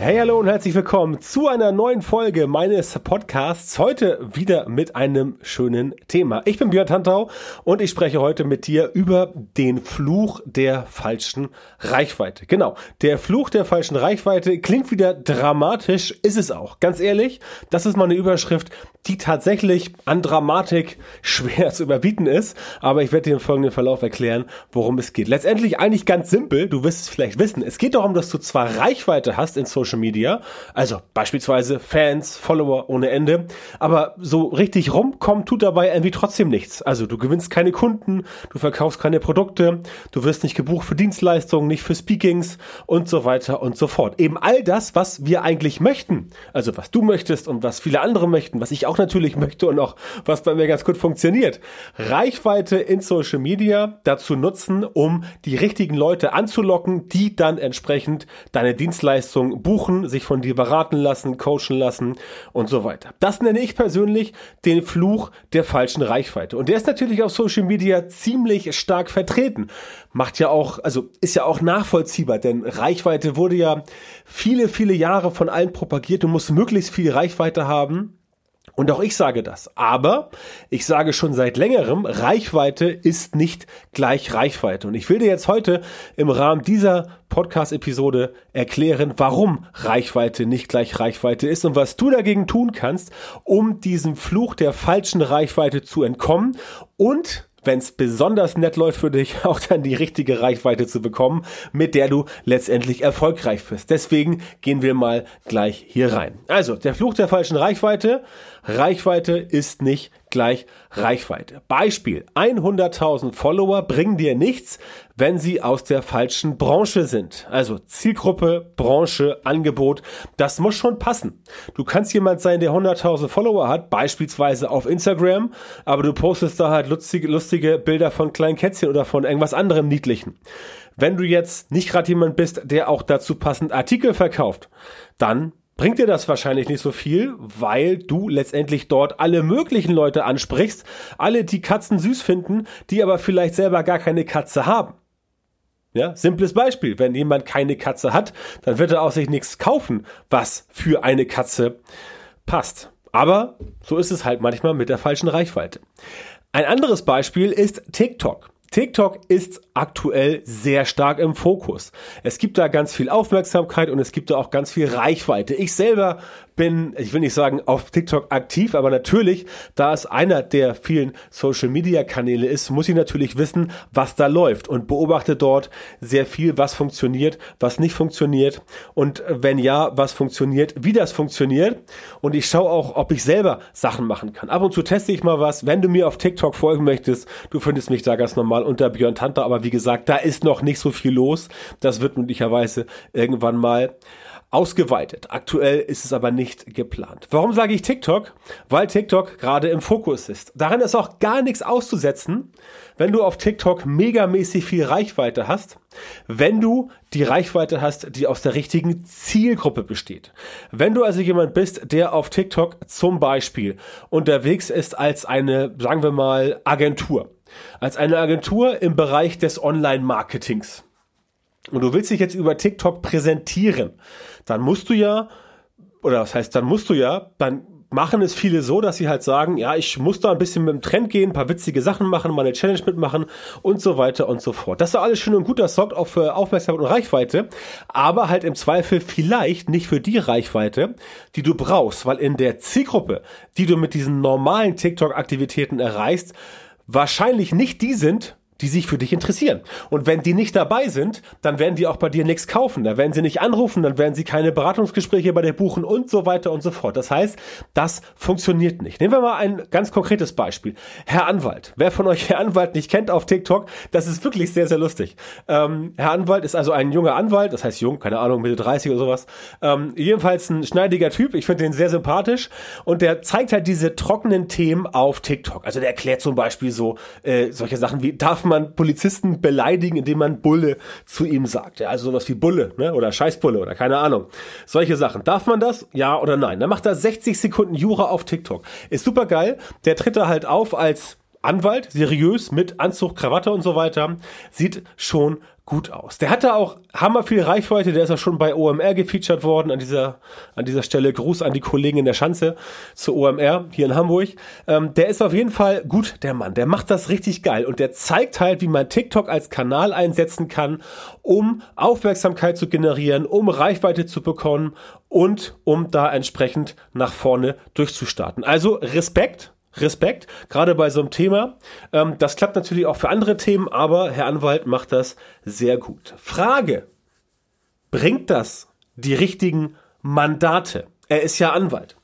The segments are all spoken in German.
Hey, hallo und herzlich willkommen zu einer neuen Folge meines Podcasts. Heute wieder mit einem schönen Thema. Ich bin Björn Tantau und ich spreche heute mit dir über den Fluch der falschen Reichweite. Genau, der Fluch der falschen Reichweite klingt wieder dramatisch, ist es auch. Ganz ehrlich, das ist mal eine Überschrift, die tatsächlich an Dramatik schwer zu überbieten ist. Aber ich werde dir im folgenden Verlauf erklären, worum es geht. Letztendlich eigentlich ganz simpel, du wirst es vielleicht wissen. Es geht darum, dass du zwar Reichweite hast in Social Social Media. Also beispielsweise Fans, Follower ohne Ende. Aber so richtig rumkommen tut dabei irgendwie trotzdem nichts. Also du gewinnst keine Kunden, du verkaufst keine Produkte, du wirst nicht gebucht für Dienstleistungen, nicht für Speakings und so weiter und so fort. Eben all das, was wir eigentlich möchten. Also was du möchtest und was viele andere möchten, was ich auch natürlich möchte und auch was bei mir ganz gut funktioniert. Reichweite in Social Media dazu nutzen, um die richtigen Leute anzulocken, die dann entsprechend deine Dienstleistung buchen buchen, sich von dir beraten lassen, coachen lassen und so weiter. Das nenne ich persönlich den Fluch der falschen Reichweite. Und der ist natürlich auf Social Media ziemlich stark vertreten. Macht ja auch, also ist ja auch nachvollziehbar, denn Reichweite wurde ja viele, viele Jahre von allen propagiert. Du musst möglichst viel Reichweite haben. Und auch ich sage das. Aber ich sage schon seit längerem, Reichweite ist nicht gleich Reichweite. Und ich will dir jetzt heute im Rahmen dieser Podcast-Episode erklären, warum Reichweite nicht gleich Reichweite ist und was du dagegen tun kannst, um diesem Fluch der falschen Reichweite zu entkommen und wenn es besonders nett läuft für dich, auch dann die richtige Reichweite zu bekommen, mit der du letztendlich erfolgreich wirst. Deswegen gehen wir mal gleich hier rein. Also, der Fluch der falschen Reichweite. Reichweite ist nicht gleich Reichweite. Beispiel, 100.000 Follower bringen dir nichts, wenn sie aus der falschen Branche sind. Also Zielgruppe, Branche, Angebot, das muss schon passen. Du kannst jemand sein, der 100.000 Follower hat, beispielsweise auf Instagram, aber du postest da halt lustige, lustige Bilder von kleinen Kätzchen oder von irgendwas anderem Niedlichen. Wenn du jetzt nicht gerade jemand bist, der auch dazu passend Artikel verkauft, dann bringt dir das wahrscheinlich nicht so viel, weil du letztendlich dort alle möglichen Leute ansprichst, alle, die Katzen süß finden, die aber vielleicht selber gar keine Katze haben. Ja, simples Beispiel. Wenn jemand keine Katze hat, dann wird er auch sich nichts kaufen, was für eine Katze passt. Aber so ist es halt manchmal mit der falschen Reichweite. Ein anderes Beispiel ist TikTok. TikTok ist aktuell sehr stark im Fokus. Es gibt da ganz viel Aufmerksamkeit und es gibt da auch ganz viel Reichweite. Ich selber bin, ich will nicht sagen auf TikTok aktiv, aber natürlich, da es einer der vielen Social Media Kanäle ist, muss ich natürlich wissen, was da läuft und beobachte dort sehr viel, was funktioniert, was nicht funktioniert und wenn ja, was funktioniert, wie das funktioniert und ich schaue auch, ob ich selber Sachen machen kann. Ab und zu teste ich mal was. Wenn du mir auf TikTok folgen möchtest, du findest mich da ganz normal unter Björn Tante, aber wie gesagt, da ist noch nicht so viel los. Das wird möglicherweise irgendwann mal ausgeweitet. Aktuell ist es aber nicht geplant. Warum sage ich TikTok? Weil TikTok gerade im Fokus ist. Daran ist auch gar nichts auszusetzen, wenn du auf TikTok megamäßig viel Reichweite hast, wenn du die Reichweite hast, die aus der richtigen Zielgruppe besteht. Wenn du also jemand bist, der auf TikTok zum Beispiel unterwegs ist als eine, sagen wir mal, Agentur. Als eine Agentur im Bereich des Online-Marketings und du willst dich jetzt über TikTok präsentieren, dann musst du ja, oder was heißt, dann musst du ja, dann machen es viele so, dass sie halt sagen, ja, ich muss da ein bisschen mit dem Trend gehen, ein paar witzige Sachen machen, mal eine Challenge mitmachen und so weiter und so fort. Das ist alles schön und gut, das sorgt auch für Aufmerksamkeit und Reichweite, aber halt im Zweifel vielleicht nicht für die Reichweite, die du brauchst, weil in der Zielgruppe, die du mit diesen normalen TikTok-Aktivitäten erreichst, wahrscheinlich nicht die sind, die sich für dich interessieren. Und wenn die nicht dabei sind, dann werden die auch bei dir nichts kaufen. Da werden sie nicht anrufen, dann werden sie keine Beratungsgespräche bei dir buchen und so weiter und so fort. Das heißt, das funktioniert nicht. Nehmen wir mal ein ganz konkretes Beispiel. Herr Anwalt. Wer von euch Herr Anwalt nicht kennt auf TikTok, das ist wirklich sehr, sehr lustig. Ähm, Herr Anwalt ist also ein junger Anwalt, das heißt jung, keine Ahnung, Mitte 30 oder sowas. Ähm, jedenfalls ein schneidiger Typ. Ich finde den sehr sympathisch und der zeigt halt diese trockenen Themen auf TikTok. Also der erklärt zum Beispiel so äh, solche Sachen wie, darf man Polizisten beleidigen, indem man Bulle zu ihm sagt. Ja, also sowas wie Bulle ne? oder Scheißbulle oder keine Ahnung. Solche Sachen. Darf man das? Ja oder nein? Dann macht er 60 Sekunden Jura auf TikTok. Ist super geil. Der tritt da halt auf als Anwalt, seriös, mit Anzug, Krawatte und so weiter. Sieht schon gut aus. Der hatte auch hammer viel Reichweite, der ist auch schon bei OMR gefeatured worden. An dieser, an dieser Stelle Gruß an die Kollegen in der Schanze zu OMR hier in Hamburg. Ähm, der ist auf jeden Fall gut, der Mann. Der macht das richtig geil und der zeigt halt, wie man TikTok als Kanal einsetzen kann, um Aufmerksamkeit zu generieren, um Reichweite zu bekommen und um da entsprechend nach vorne durchzustarten. Also Respekt Respekt, gerade bei so einem Thema. Ähm, das klappt natürlich auch für andere Themen, aber Herr Anwalt macht das sehr gut. Frage, bringt das die richtigen Mandate? Er ist ja Anwalt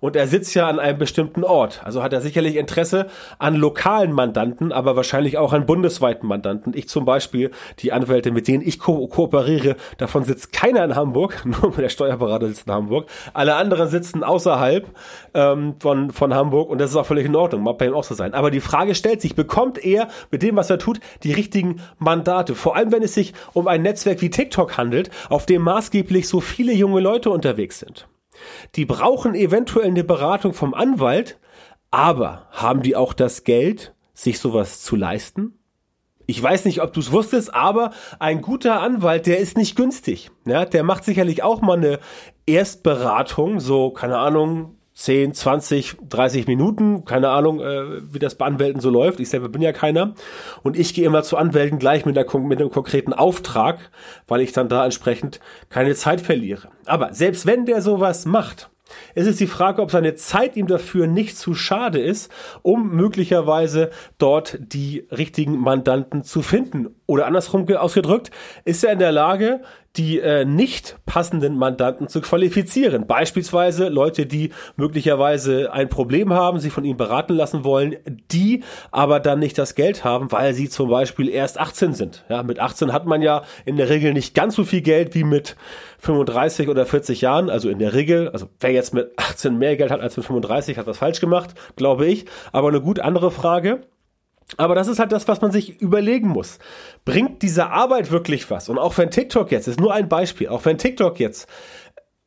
und er sitzt ja an einem bestimmten Ort. Also hat er sicherlich Interesse an lokalen Mandanten, aber wahrscheinlich auch an bundesweiten Mandanten. Ich zum Beispiel, die Anwälte, mit denen ich ko kooperiere, davon sitzt keiner in Hamburg, nur der Steuerberater sitzt in Hamburg. Alle anderen sitzen außerhalb ähm, von, von Hamburg und das ist auch völlig in Ordnung, mag bei ihm auch so sein. Aber die Frage stellt sich, bekommt er mit dem, was er tut, die richtigen Mandate? Vor allem, wenn es sich um ein Netzwerk wie TikTok handelt, auf dem maßgeblich so viele junge Leute unterwegs sind. Die brauchen eventuell eine Beratung vom Anwalt, aber haben die auch das Geld, sich sowas zu leisten? Ich weiß nicht, ob du es wusstest, aber ein guter Anwalt, der ist nicht günstig. Ja, der macht sicherlich auch mal eine Erstberatung, so, keine Ahnung, 10, 20, 30 Minuten, keine Ahnung, äh, wie das bei Anwälten so läuft. Ich selber bin ja keiner. Und ich gehe immer zu Anwälten gleich mit, einer, mit einem konkreten Auftrag, weil ich dann da entsprechend keine Zeit verliere. Aber selbst wenn der sowas macht, es ist die Frage, ob seine Zeit ihm dafür nicht zu schade ist, um möglicherweise dort die richtigen Mandanten zu finden. Oder andersrum ausgedrückt, ist er in der Lage, die äh, nicht passenden Mandanten zu qualifizieren. Beispielsweise Leute, die möglicherweise ein Problem haben, sich von ihm beraten lassen wollen, die aber dann nicht das Geld haben, weil sie zum Beispiel erst 18 sind. Ja, mit 18 hat man ja in der Regel nicht ganz so viel Geld wie mit 35 oder 40 Jahren. Also in der Regel, also wer jetzt mit 18 mehr Geld hat als mit 35, hat was falsch gemacht, glaube ich. Aber eine gut andere Frage. Aber das ist halt das, was man sich überlegen muss. Bringt diese Arbeit wirklich was? Und auch wenn TikTok jetzt, ist nur ein Beispiel, auch wenn TikTok jetzt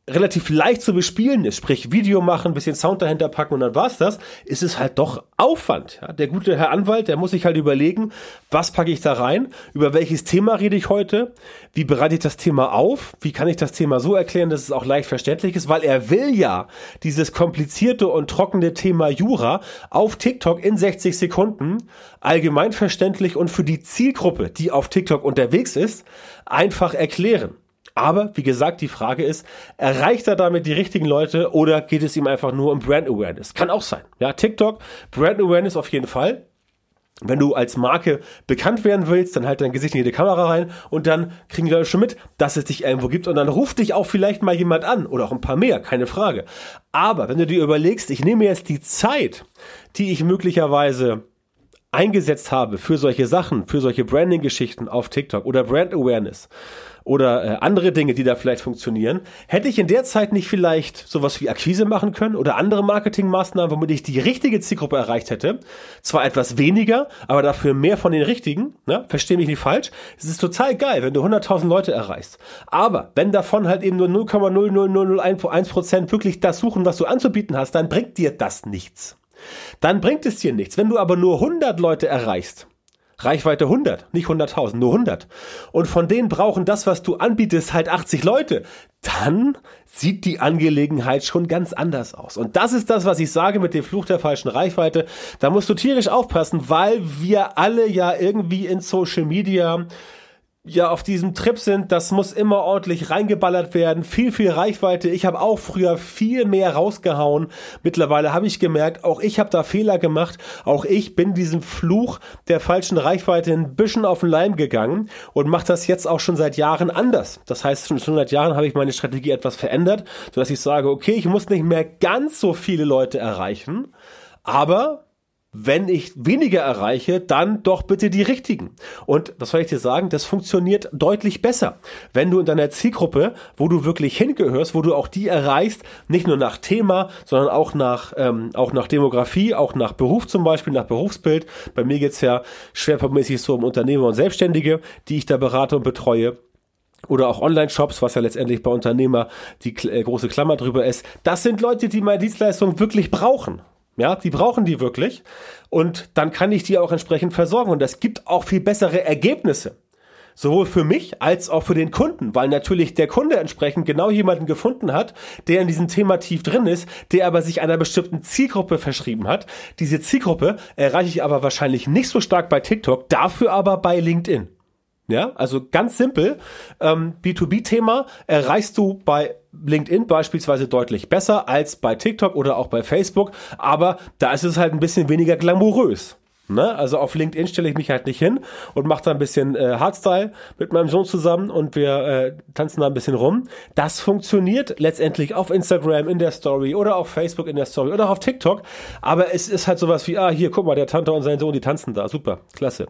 relativ leicht zu bespielen ist, sprich Video machen, bisschen Sound dahinter packen und dann war's das, ist es halt doch Aufwand. Ja, der gute Herr Anwalt, der muss sich halt überlegen, was packe ich da rein, über welches Thema rede ich heute, wie bereite ich das Thema auf, wie kann ich das Thema so erklären, dass es auch leicht verständlich ist, weil er will ja dieses komplizierte und trockene Thema Jura auf TikTok in 60 Sekunden allgemein verständlich und für die Zielgruppe, die auf TikTok unterwegs ist, einfach erklären. Aber wie gesagt, die Frage ist, erreicht er damit die richtigen Leute oder geht es ihm einfach nur um Brand Awareness? Kann auch sein. Ja, TikTok, Brand Awareness auf jeden Fall. Wenn du als Marke bekannt werden willst, dann halt dein Gesicht in jede Kamera rein und dann kriegen die Leute schon mit, dass es dich irgendwo gibt und dann ruft dich auch vielleicht mal jemand an oder auch ein paar mehr, keine Frage. Aber wenn du dir überlegst, ich nehme jetzt die Zeit, die ich möglicherweise eingesetzt habe für solche Sachen, für solche Branding-Geschichten auf TikTok oder Brand Awareness oder äh, andere Dinge, die da vielleicht funktionieren, hätte ich in der Zeit nicht vielleicht sowas wie Akquise machen können oder andere Marketingmaßnahmen, womit ich die richtige Zielgruppe erreicht hätte. Zwar etwas weniger, aber dafür mehr von den richtigen. Ne? Verstehe mich nicht falsch. Es ist total geil, wenn du 100.000 Leute erreichst. Aber wenn davon halt eben nur 0,00001% wirklich das suchen, was du anzubieten hast, dann bringt dir das nichts. Dann bringt es dir nichts. Wenn du aber nur 100 Leute erreichst, Reichweite 100, nicht 100.000, nur 100. Und von denen brauchen das, was du anbietest, halt 80 Leute. Dann sieht die Angelegenheit schon ganz anders aus. Und das ist das, was ich sage mit dem Fluch der falschen Reichweite. Da musst du tierisch aufpassen, weil wir alle ja irgendwie in Social Media ja auf diesem Trip sind, das muss immer ordentlich reingeballert werden, viel, viel Reichweite. Ich habe auch früher viel mehr rausgehauen. Mittlerweile habe ich gemerkt, auch ich habe da Fehler gemacht. Auch ich bin diesem Fluch der falschen Reichweite ein bisschen auf den Leim gegangen und mache das jetzt auch schon seit Jahren anders. Das heißt, schon seit Jahren habe ich meine Strategie etwas verändert, sodass ich sage, okay, ich muss nicht mehr ganz so viele Leute erreichen, aber wenn ich weniger erreiche, dann doch bitte die richtigen. Und das soll ich dir sagen, das funktioniert deutlich besser. Wenn du in deiner Zielgruppe, wo du wirklich hingehörst, wo du auch die erreichst, nicht nur nach Thema, sondern auch nach, ähm, auch nach Demografie, auch nach Beruf zum Beispiel, nach Berufsbild. Bei mir geht's ja schwerpunktmäßig so um Unternehmer und Selbstständige, die ich da berate und betreue oder auch Online-Shops, was ja letztendlich bei Unternehmer die äh, große Klammer drüber ist. Das sind Leute, die meine Dienstleistung wirklich brauchen. Ja, die brauchen die wirklich. Und dann kann ich die auch entsprechend versorgen. Und das gibt auch viel bessere Ergebnisse. Sowohl für mich als auch für den Kunden, weil natürlich der Kunde entsprechend genau jemanden gefunden hat, der in diesem Thema tief drin ist, der aber sich einer bestimmten Zielgruppe verschrieben hat. Diese Zielgruppe erreiche ich aber wahrscheinlich nicht so stark bei TikTok, dafür aber bei LinkedIn. Ja, also ganz simpel. Ähm, B2B-Thema erreichst du bei LinkedIn beispielsweise deutlich besser als bei TikTok oder auch bei Facebook, aber da ist es halt ein bisschen weniger glamourös. Ne? Also auf LinkedIn stelle ich mich halt nicht hin und mache da ein bisschen äh, Hardstyle mit meinem Sohn zusammen und wir äh, tanzen da ein bisschen rum. Das funktioniert letztendlich auf Instagram in der Story oder auf Facebook in der Story oder auf TikTok. Aber es ist halt sowas wie, ah, hier, guck mal, der Tante und sein Sohn, die tanzen da. Super, klasse.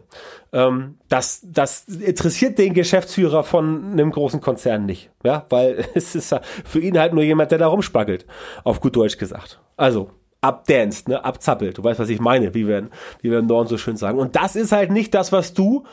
Ähm, das, das interessiert den Geschäftsführer von einem großen Konzern nicht. Ja, weil es ist für ihn halt nur jemand, der da rumspaggelt. Auf gut Deutsch gesagt. Also, abdanced, ne, abzappelt. Du weißt, was ich meine, wie wir, wie wir im Norden so schön sagen. Und das ist halt nicht das, was du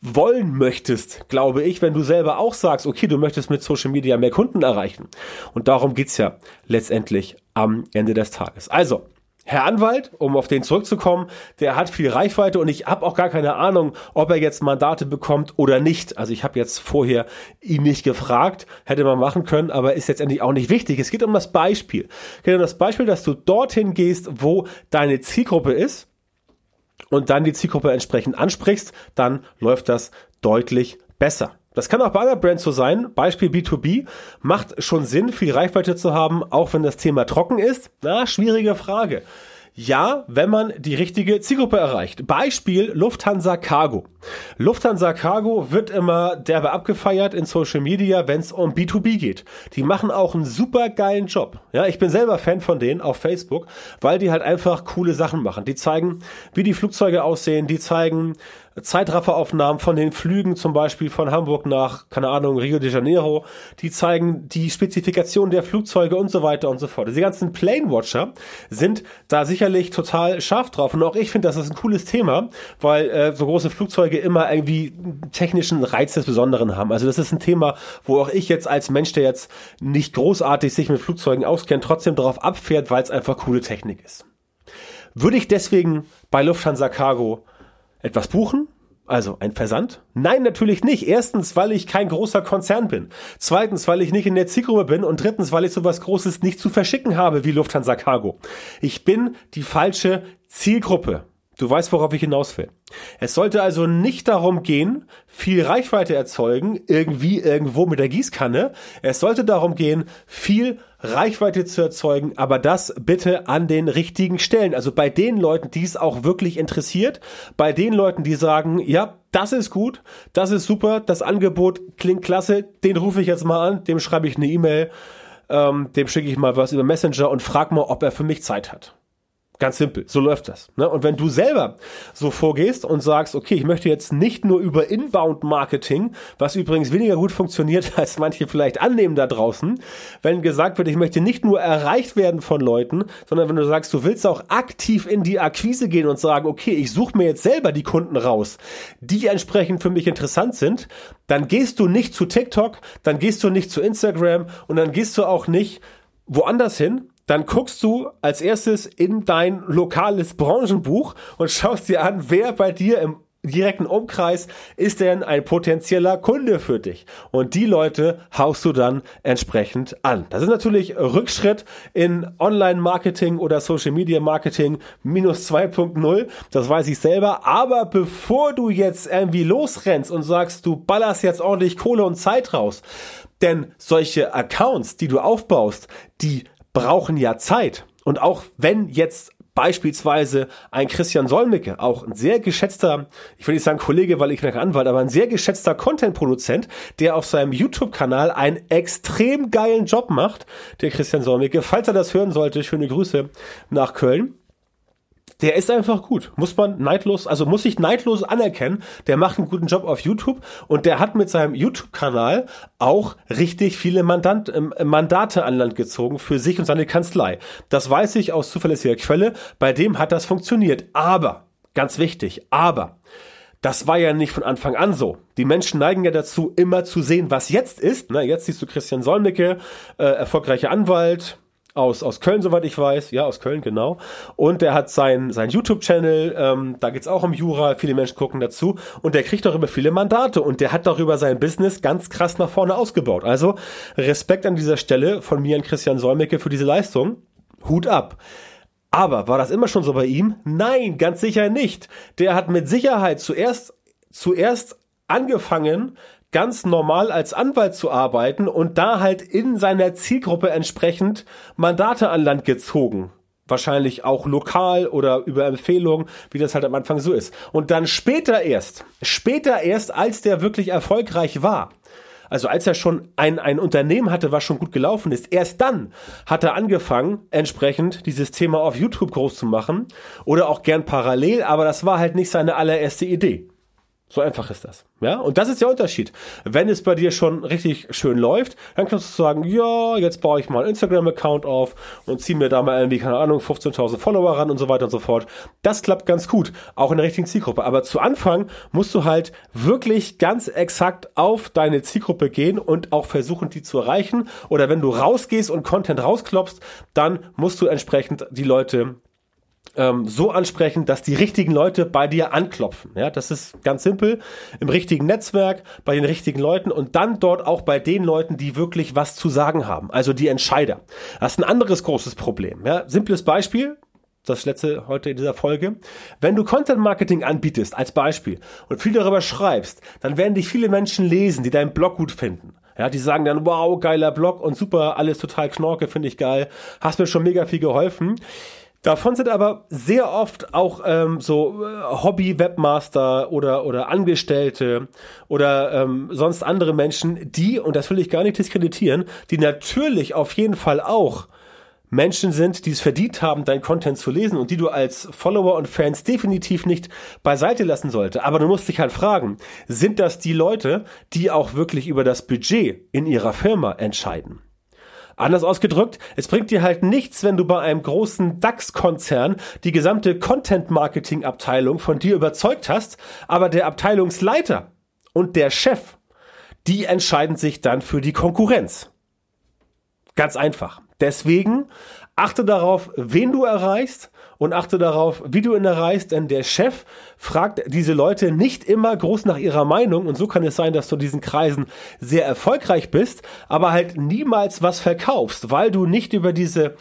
wollen möchtest, glaube ich, wenn du selber auch sagst, okay, du möchtest mit Social Media mehr Kunden erreichen. Und darum geht's ja letztendlich am Ende des Tages. Also, Herr Anwalt, um auf den zurückzukommen, der hat viel Reichweite und ich habe auch gar keine Ahnung, ob er jetzt Mandate bekommt oder nicht. Also ich habe jetzt vorher ihn nicht gefragt, hätte man machen können, aber ist jetzt endlich auch nicht wichtig. Es geht um das Beispiel. Es geht um das Beispiel, dass du dorthin gehst, wo deine Zielgruppe ist und dann die Zielgruppe entsprechend ansprichst, dann läuft das deutlich besser. Das kann auch bei anderen Brands so sein. Beispiel B2B macht schon Sinn, viel Reichweite zu haben, auch wenn das Thema trocken ist. Na, schwierige Frage. Ja, wenn man die richtige Zielgruppe erreicht. Beispiel Lufthansa Cargo. Lufthansa Cargo wird immer derbe abgefeiert in Social Media, wenn es um B2B geht. Die machen auch einen super geilen Job. Ja, ich bin selber Fan von denen auf Facebook, weil die halt einfach coole Sachen machen. Die zeigen, wie die Flugzeuge aussehen, die zeigen, Zeitrafferaufnahmen von den Flügen zum Beispiel von Hamburg nach, keine Ahnung, Rio de Janeiro. Die zeigen die Spezifikation der Flugzeuge und so weiter und so fort. Diese ganzen Plane Watcher sind da sicherlich total scharf drauf. Und auch ich finde, das ist ein cooles Thema, weil äh, so große Flugzeuge immer irgendwie technischen Reiz des Besonderen haben. Also das ist ein Thema, wo auch ich jetzt als Mensch, der jetzt nicht großartig sich mit Flugzeugen auskennt, trotzdem darauf abfährt, weil es einfach coole Technik ist. Würde ich deswegen bei Lufthansa Cargo etwas buchen? Also ein Versand? Nein, natürlich nicht. Erstens, weil ich kein großer Konzern bin. Zweitens, weil ich nicht in der Zielgruppe bin. Und drittens, weil ich sowas Großes nicht zu verschicken habe wie Lufthansa Cargo. Ich bin die falsche Zielgruppe. Du weißt, worauf ich hinaus will. Es sollte also nicht darum gehen, viel Reichweite erzeugen, irgendwie irgendwo mit der Gießkanne. Es sollte darum gehen, viel Reichweite zu erzeugen, aber das bitte an den richtigen Stellen. Also bei den Leuten, die es auch wirklich interessiert, bei den Leuten, die sagen, ja, das ist gut, das ist super, das Angebot klingt klasse, den rufe ich jetzt mal an, dem schreibe ich eine E-Mail, ähm, dem schicke ich mal was über Messenger und frag mal, ob er für mich Zeit hat. Ganz simpel, so läuft das. Ne? Und wenn du selber so vorgehst und sagst, okay, ich möchte jetzt nicht nur über Inbound-Marketing, was übrigens weniger gut funktioniert, als manche vielleicht annehmen da draußen, wenn gesagt wird, ich möchte nicht nur erreicht werden von Leuten, sondern wenn du sagst, du willst auch aktiv in die Akquise gehen und sagen, okay, ich suche mir jetzt selber die Kunden raus, die entsprechend für mich interessant sind, dann gehst du nicht zu TikTok, dann gehst du nicht zu Instagram und dann gehst du auch nicht woanders hin, dann guckst du als erstes in dein lokales Branchenbuch und schaust dir an, wer bei dir im direkten Umkreis ist denn ein potenzieller Kunde für dich. Und die Leute haust du dann entsprechend an. Das ist natürlich Rückschritt in Online-Marketing oder Social-Media-Marketing minus 2.0. Das weiß ich selber. Aber bevor du jetzt irgendwie losrennst und sagst, du ballerst jetzt ordentlich Kohle und Zeit raus, denn solche Accounts, die du aufbaust, die brauchen ja Zeit. Und auch wenn jetzt beispielsweise ein Christian Solmecke, auch ein sehr geschätzter, ich will nicht sagen Kollege, weil ich bin Anwalt, aber ein sehr geschätzter Content-Produzent, der auf seinem YouTube-Kanal einen extrem geilen Job macht, der Christian Solmecke. Falls er das hören sollte, schöne Grüße nach Köln der ist einfach gut. Muss man neidlos, also muss ich neidlos anerkennen. Der macht einen guten Job auf YouTube und der hat mit seinem YouTube-Kanal auch richtig viele Mandant, äh, Mandate an Land gezogen für sich und seine Kanzlei. Das weiß ich aus zuverlässiger Quelle. Bei dem hat das funktioniert. Aber, ganz wichtig, aber, das war ja nicht von Anfang an so. Die Menschen neigen ja dazu, immer zu sehen, was jetzt ist. Na, jetzt siehst du Christian Solmecke, äh, erfolgreicher Anwalt, aus, aus Köln, soweit ich weiß. Ja, aus Köln, genau. Und der hat sein, sein YouTube-Channel, ähm, da geht's auch um Jura, viele Menschen gucken dazu. Und der kriegt darüber viele Mandate und der hat darüber sein Business ganz krass nach vorne ausgebaut. Also Respekt an dieser Stelle von mir an Christian Solmecke für diese Leistung. Hut ab. Aber war das immer schon so bei ihm? Nein, ganz sicher nicht. Der hat mit Sicherheit zuerst, zuerst angefangen, ganz normal als Anwalt zu arbeiten und da halt in seiner Zielgruppe entsprechend Mandate an Land gezogen. Wahrscheinlich auch lokal oder über Empfehlungen, wie das halt am Anfang so ist. Und dann später erst, später erst, als der wirklich erfolgreich war, also als er schon ein, ein Unternehmen hatte, was schon gut gelaufen ist, erst dann hat er angefangen, entsprechend dieses Thema auf YouTube groß zu machen oder auch gern parallel, aber das war halt nicht seine allererste Idee. So einfach ist das. Ja, und das ist der Unterschied. Wenn es bei dir schon richtig schön läuft, dann kannst du sagen, ja, jetzt baue ich mal einen Instagram-Account auf und ziehe mir da mal irgendwie, keine Ahnung, 15.000 Follower ran und so weiter und so fort. Das klappt ganz gut, auch in der richtigen Zielgruppe. Aber zu Anfang musst du halt wirklich ganz exakt auf deine Zielgruppe gehen und auch versuchen, die zu erreichen. Oder wenn du rausgehst und Content rausklopfst, dann musst du entsprechend die Leute ähm, so ansprechen, dass die richtigen Leute bei dir anklopfen. Ja, das ist ganz simpel. Im richtigen Netzwerk, bei den richtigen Leuten und dann dort auch bei den Leuten, die wirklich was zu sagen haben. Also die Entscheider. Das ist ein anderes großes Problem. Ja, simples Beispiel. Das letzte heute in dieser Folge. Wenn du Content Marketing anbietest, als Beispiel, und viel darüber schreibst, dann werden dich viele Menschen lesen, die deinen Blog gut finden. Ja, die sagen dann, wow, geiler Blog und super, alles total knorke, finde ich geil. Hast mir schon mega viel geholfen. Davon sind aber sehr oft auch ähm, so äh, Hobby-Webmaster oder, oder Angestellte oder ähm, sonst andere Menschen, die, und das will ich gar nicht diskreditieren, die natürlich auf jeden Fall auch Menschen sind, die es verdient haben, dein Content zu lesen und die du als Follower und Fans definitiv nicht beiseite lassen sollte. Aber du musst dich halt fragen, sind das die Leute, die auch wirklich über das Budget in ihrer Firma entscheiden? Anders ausgedrückt, es bringt dir halt nichts, wenn du bei einem großen DAX-Konzern die gesamte Content-Marketing-Abteilung von dir überzeugt hast, aber der Abteilungsleiter und der Chef, die entscheiden sich dann für die Konkurrenz. Ganz einfach. Deswegen achte darauf, wen du erreichst und achte darauf, wie du ihn erreichst, denn der Chef fragt diese Leute nicht immer groß nach ihrer Meinung und so kann es sein, dass du in diesen Kreisen sehr erfolgreich bist, aber halt niemals was verkaufst, weil du nicht über diese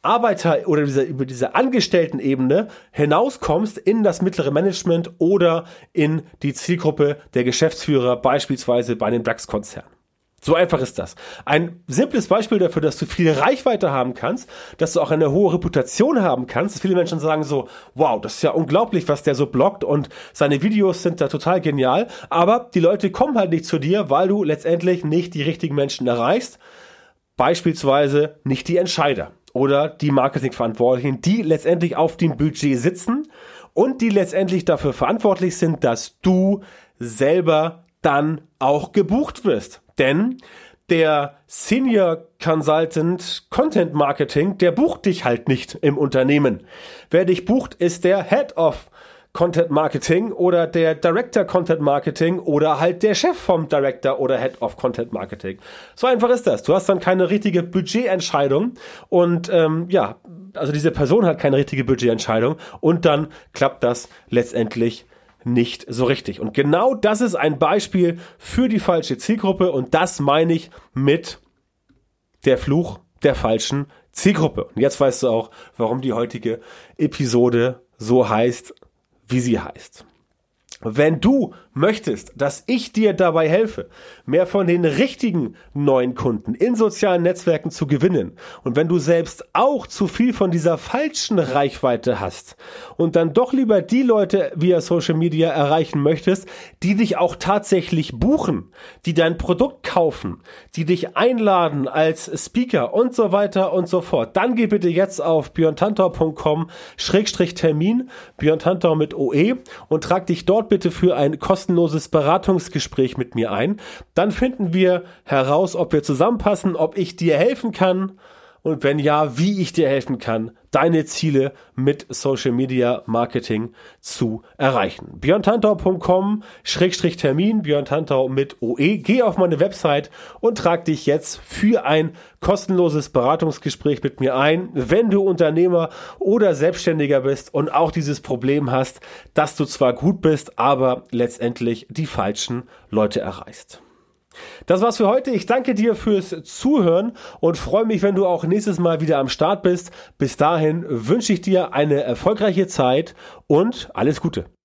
Arbeiter oder diese, über diese Angestelltenebene hinauskommst in das mittlere Management oder in die Zielgruppe der Geschäftsführer, beispielsweise bei einem DAX-Konzern. So einfach ist das. Ein simples Beispiel dafür, dass du viel Reichweite haben kannst, dass du auch eine hohe Reputation haben kannst. Viele Menschen sagen so, wow, das ist ja unglaublich, was der so bloggt und seine Videos sind da total genial. Aber die Leute kommen halt nicht zu dir, weil du letztendlich nicht die richtigen Menschen erreichst. Beispielsweise nicht die Entscheider oder die Marketingverantwortlichen, die letztendlich auf dem Budget sitzen und die letztendlich dafür verantwortlich sind, dass du selber dann auch gebucht wirst. Denn der Senior Consultant Content Marketing, der bucht dich halt nicht im Unternehmen. Wer dich bucht, ist der Head of Content Marketing oder der Director Content Marketing oder halt der Chef vom Director oder Head of Content Marketing. So einfach ist das. Du hast dann keine richtige Budgetentscheidung und ähm, ja, also diese Person hat keine richtige Budgetentscheidung und dann klappt das letztendlich nicht so richtig. Und genau das ist ein Beispiel für die falsche Zielgruppe und das meine ich mit der Fluch der falschen Zielgruppe. Und jetzt weißt du auch, warum die heutige Episode so heißt, wie sie heißt. Wenn du möchtest, dass ich dir dabei helfe, mehr von den richtigen neuen Kunden in sozialen Netzwerken zu gewinnen und wenn du selbst auch zu viel von dieser falschen Reichweite hast und dann doch lieber die Leute via Social Media erreichen möchtest, die dich auch tatsächlich buchen, die dein Produkt kaufen, die dich einladen als Speaker und so weiter und so fort, dann geh bitte jetzt auf björntantor.com Termin, Björn Tantor mit OE und trag dich dort bitte für ein kostenloses Beratungsgespräch mit mir ein. Dann finden wir heraus, ob wir zusammenpassen, ob ich dir helfen kann und wenn ja, wie ich dir helfen kann, deine Ziele mit Social Media Marketing zu erreichen. björntantau.com Schrägstrich Termin, Björn Tantau mit OE. Geh auf meine Website und trag dich jetzt für ein kostenloses Beratungsgespräch mit mir ein, wenn du Unternehmer oder Selbstständiger bist und auch dieses Problem hast, dass du zwar gut bist, aber letztendlich die falschen Leute erreichst. Das war's für heute. Ich danke dir fürs Zuhören und freue mich, wenn du auch nächstes Mal wieder am Start bist. Bis dahin wünsche ich dir eine erfolgreiche Zeit und alles Gute.